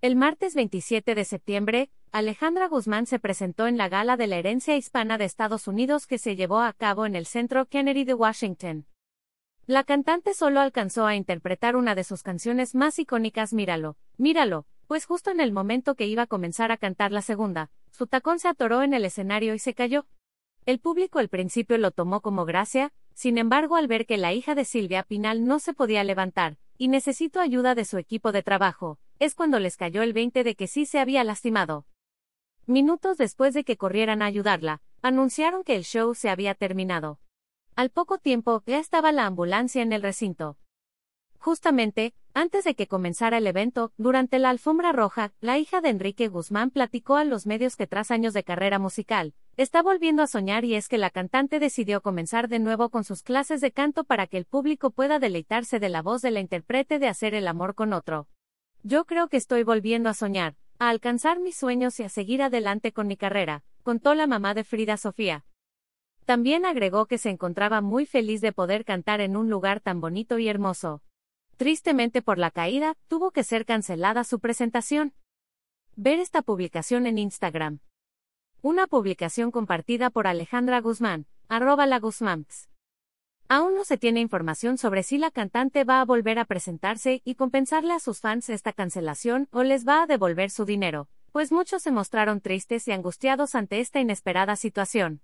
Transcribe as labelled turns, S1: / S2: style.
S1: El martes 27 de septiembre, Alejandra Guzmán se presentó en la Gala de la Herencia Hispana de Estados Unidos que se llevó a cabo en el Centro Kennedy de Washington. La cantante solo alcanzó a interpretar una de sus canciones más icónicas Míralo, míralo, pues justo en el momento que iba a comenzar a cantar la segunda, su tacón se atoró en el escenario y se cayó. El público al principio lo tomó como gracia, sin embargo al ver que la hija de Silvia Pinal no se podía levantar, y necesitó ayuda de su equipo de trabajo, es cuando les cayó el 20 de que sí se había lastimado. Minutos después de que corrieran a ayudarla, anunciaron que el show se había terminado. Al poco tiempo, ya estaba la ambulancia en el recinto. Justamente, antes de que comenzara el evento, durante la alfombra roja, la hija de Enrique Guzmán platicó a los medios que tras años de carrera musical, está volviendo a soñar y es que la cantante decidió comenzar de nuevo con sus clases de canto para que el público pueda deleitarse de la voz de la intérprete de hacer el amor con otro. Yo creo que estoy volviendo a soñar, a alcanzar mis sueños y a seguir adelante con mi carrera, contó la mamá de Frida Sofía. También agregó que se encontraba muy feliz de poder cantar en un lugar tan bonito y hermoso. Tristemente por la caída, tuvo que ser cancelada su presentación. Ver esta publicación en Instagram. Una publicación compartida por Alejandra Guzmán, arroba. Aún no se tiene información sobre si la cantante va a volver a presentarse y compensarle a sus fans esta cancelación o les va a devolver su dinero, pues muchos se mostraron tristes y angustiados ante esta inesperada situación.